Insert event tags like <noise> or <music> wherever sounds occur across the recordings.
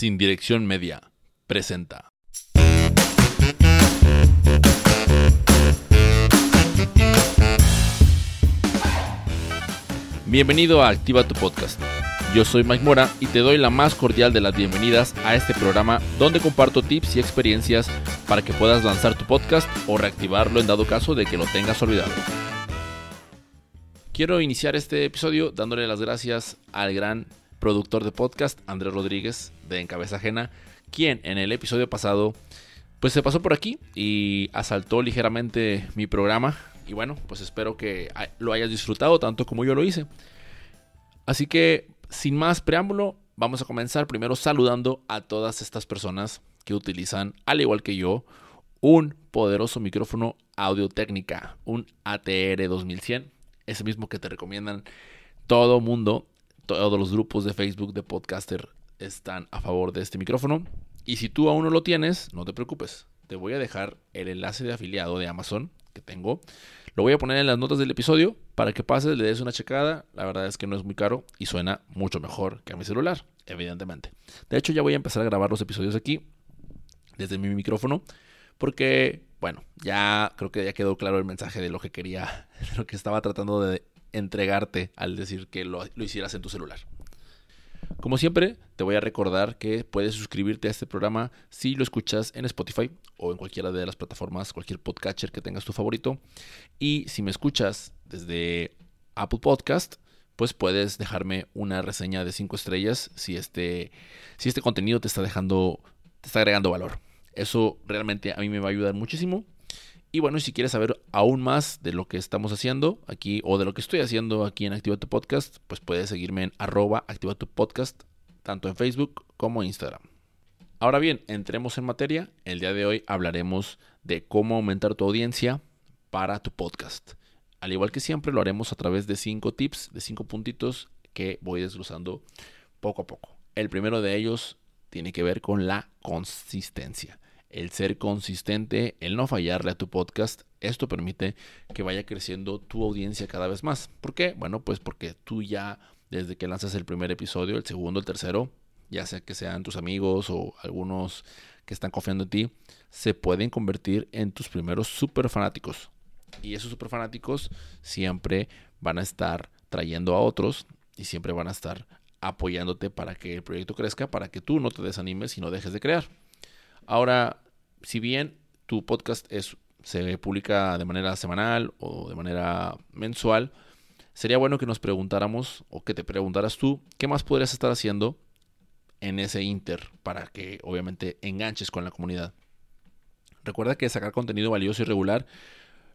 Sin Dirección Media presenta. Bienvenido a Activa tu Podcast. Yo soy Mike Mora y te doy la más cordial de las bienvenidas a este programa donde comparto tips y experiencias para que puedas lanzar tu podcast o reactivarlo en dado caso de que lo tengas olvidado. Quiero iniciar este episodio dándole las gracias al gran productor de podcast, Andrés Rodríguez, de Encabeza Ajena, quien en el episodio pasado pues se pasó por aquí y asaltó ligeramente mi programa. Y bueno, pues espero que lo hayas disfrutado tanto como yo lo hice. Así que, sin más preámbulo, vamos a comenzar primero saludando a todas estas personas que utilizan, al igual que yo, un poderoso micrófono Audio Técnica, un ATR 2100 ese mismo que te recomiendan todo mundo, todos los grupos de Facebook de podcaster están a favor de este micrófono. Y si tú aún no lo tienes, no te preocupes. Te voy a dejar el enlace de afiliado de Amazon que tengo. Lo voy a poner en las notas del episodio para que pases, le des una checada. La verdad es que no es muy caro y suena mucho mejor que a mi celular, evidentemente. De hecho, ya voy a empezar a grabar los episodios aquí desde mi micrófono porque bueno, ya creo que ya quedó claro el mensaje de lo que quería, <laughs> de lo que estaba tratando de entregarte al decir que lo, hicieras en tu celular. Como siempre, te voy a recordar que puedes suscribirte a este programa si lo escuchas en Spotify o en cualquiera de las plataformas, cualquier podcatcher que tengas tu favorito. Y si me escuchas desde Apple Podcast, pues puedes dejarme una reseña de 5 estrellas si este, si este contenido te está dejando, te está agregando valor. Eso realmente a mí me va a ayudar muchísimo. Y bueno, si quieres saber aún más de lo que estamos haciendo aquí o de lo que estoy haciendo aquí en Activa tu Podcast, pues puedes seguirme en arroba Activa tu Podcast, tanto en Facebook como Instagram. Ahora bien, entremos en materia. El día de hoy hablaremos de cómo aumentar tu audiencia para tu podcast. Al igual que siempre, lo haremos a través de cinco tips, de cinco puntitos que voy desglosando poco a poco. El primero de ellos tiene que ver con la consistencia. El ser consistente, el no fallarle a tu podcast, esto permite que vaya creciendo tu audiencia cada vez más. ¿Por qué? Bueno, pues porque tú ya desde que lanzas el primer episodio, el segundo, el tercero, ya sea que sean tus amigos o algunos que están confiando en ti, se pueden convertir en tus primeros super fanáticos. Y esos super fanáticos siempre van a estar trayendo a otros y siempre van a estar apoyándote para que el proyecto crezca, para que tú no te desanimes y no dejes de crear. Ahora, si bien tu podcast es, se publica de manera semanal o de manera mensual, sería bueno que nos preguntáramos o que te preguntaras tú qué más podrías estar haciendo en ese inter para que obviamente enganches con la comunidad. Recuerda que sacar contenido valioso y regular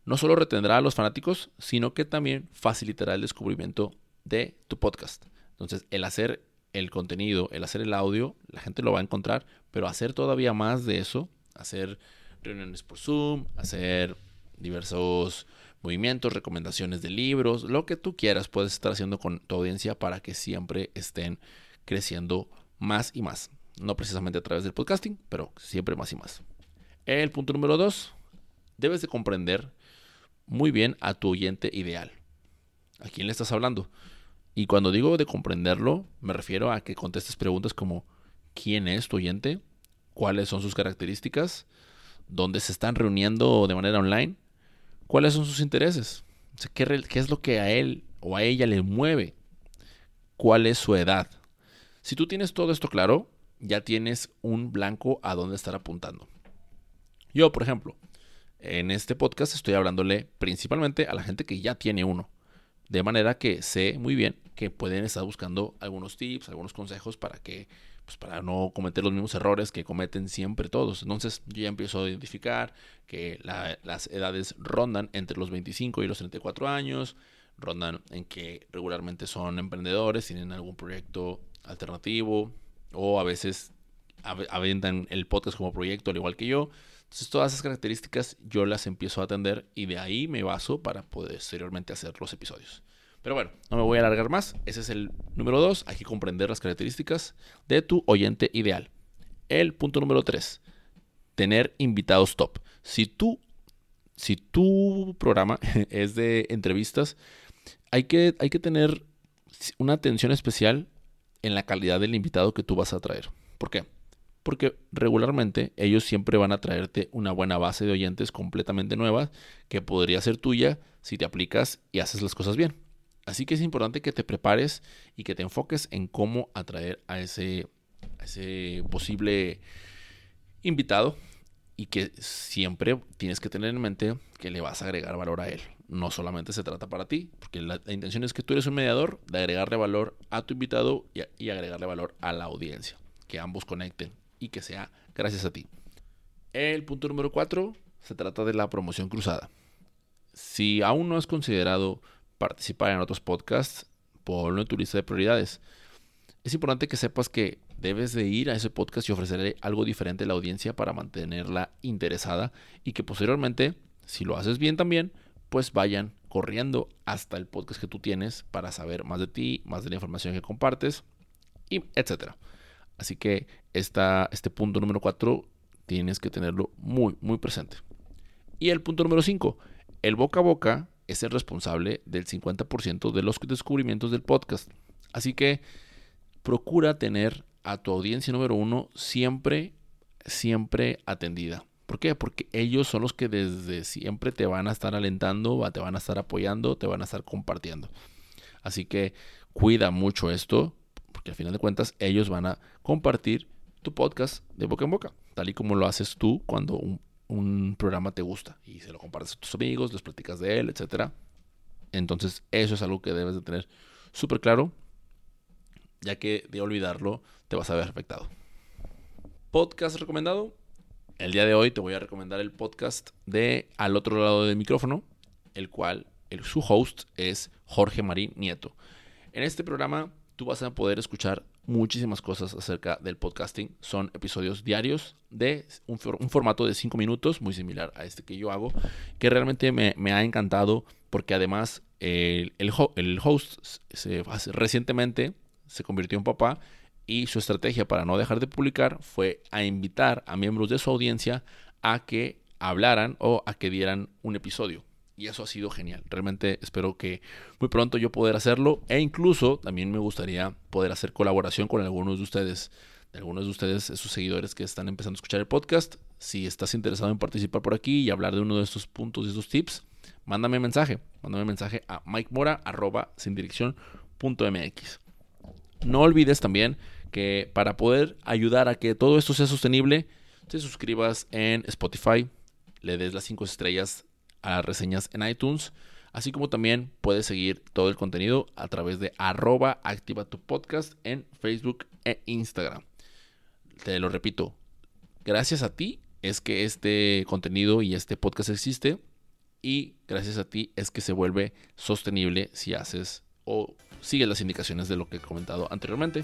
no solo retendrá a los fanáticos, sino que también facilitará el descubrimiento de tu podcast. Entonces, el hacer el contenido, el hacer el audio, la gente lo va a encontrar, pero hacer todavía más de eso, hacer reuniones por Zoom, hacer diversos movimientos, recomendaciones de libros, lo que tú quieras puedes estar haciendo con tu audiencia para que siempre estén creciendo más y más. No precisamente a través del podcasting, pero siempre más y más. El punto número dos, debes de comprender muy bien a tu oyente ideal. ¿A quién le estás hablando? Y cuando digo de comprenderlo, me refiero a que contestes preguntas como ¿quién es tu oyente? ¿Cuáles son sus características? ¿Dónde se están reuniendo de manera online? ¿Cuáles son sus intereses? ¿qué, ¿Qué es lo que a él o a ella le mueve? ¿Cuál es su edad? Si tú tienes todo esto claro, ya tienes un blanco a dónde estar apuntando. Yo, por ejemplo, en este podcast estoy hablándole principalmente a la gente que ya tiene uno. De manera que sé muy bien que pueden estar buscando algunos tips, algunos consejos para que pues para no cometer los mismos errores que cometen siempre todos. Entonces yo ya empiezo a identificar que las edades rondan entre los 25 y los 34 años, rondan en que regularmente son emprendedores, tienen algún proyecto alternativo o a veces aventan el podcast como proyecto al igual que yo. Entonces todas esas características yo las empiezo a atender y de ahí me baso para poder posteriormente hacer los episodios. Pero bueno, no me voy a alargar más. Ese es el número dos. Hay que comprender las características de tu oyente ideal. El punto número tres. Tener invitados top. Si tú, si tu programa <laughs> es de entrevistas, hay que, hay que tener una atención especial en la calidad del invitado que tú vas a traer. ¿Por qué? Porque regularmente ellos siempre van a traerte una buena base de oyentes completamente nueva que podría ser tuya si te aplicas y haces las cosas bien. Así que es importante que te prepares y que te enfoques en cómo atraer a ese, posible invitado y que siempre tienes que tener en mente que le vas a agregar valor a él. No solamente se trata para ti, porque la, intención es que tú eres un mediador de agregarle valor a tu invitado y, agregarle valor a la audiencia. Que ambos conecten y que sea gracias a ti. El punto número 4 se trata de la promoción cruzada. Si aún no has considerado participar en otros podcasts, ponlo en tu lista de prioridades. Es importante que sepas que debes de ir a ese podcast y ofrecerle algo diferente a la audiencia para mantenerla interesada y que posteriormente, si lo haces bien también, pues vayan corriendo hasta el podcast que tú tienes para saber más de ti, más de la información que compartes y etcétera. Así que esta, este punto número 4 tienes que tenerlo muy, muy presente. Y el punto número 5, el boca a boca es el responsable del 50% de los descubrimientos del podcast. Así que procura tener a tu audiencia número uno siempre, siempre atendida. ¿Por qué? Porque ellos son los que desde siempre te van a estar alentando, te van a estar apoyando, te van a estar compartiendo. Así que cuida mucho esto, porque al final de cuentas ellos van a compartir tu podcast de boca en boca, tal y como lo haces tú cuando un, un programa te gusta y se lo compartes a tus amigos, les platicas de él, etc. Entonces eso es algo que debes de tener súper claro ya que de olvidarlo te vas a ver afectado. Podcast recomendado. El día de hoy te voy a recomendar el podcast de Al otro lado del micrófono, el cual el, su host es Jorge Marín Nieto. En este programa tú vas a poder escuchar muchísimas cosas acerca del podcasting. Son episodios diarios de un, formato de 5 minutos, muy similar a este que yo hago, que realmente me, ha encantado porque además el, host se, recientemente se convirtió en papá y su estrategia para no dejar de publicar fue a invitar a miembros de su audiencia a que hablaran o a que dieran un episodio. Y eso ha sido genial. Realmente espero que muy pronto yo poder hacerlo. E incluso también me gustaría poder hacer colaboración con algunos de ustedes. De algunos de ustedes, esos seguidores que están empezando a escuchar el podcast. Si estás interesado en participar por aquí y hablar de uno de estos puntos y estos tips, mándame mensaje. Mándame mensaje a mikemora sin no olvides también que para poder ayudar a que todo esto sea sostenible, te suscribas en Spotify, le des las 5 estrellas a reseñas en iTunes, así como también puedes seguir todo el contenido a través de arroba activa tu podcast en Facebook e Instagram. Te lo repito, gracias a ti es que este contenido y este podcast existe y gracias a ti es que se vuelve sostenible si haces o sigue las indicaciones de lo que he comentado anteriormente.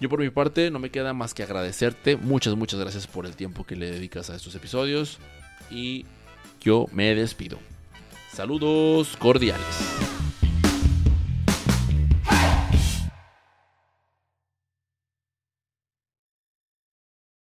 Yo por mi parte no me queda más que agradecerte. Muchas, muchas gracias por el tiempo que le dedicas a estos episodios. Y yo me despido. Saludos cordiales.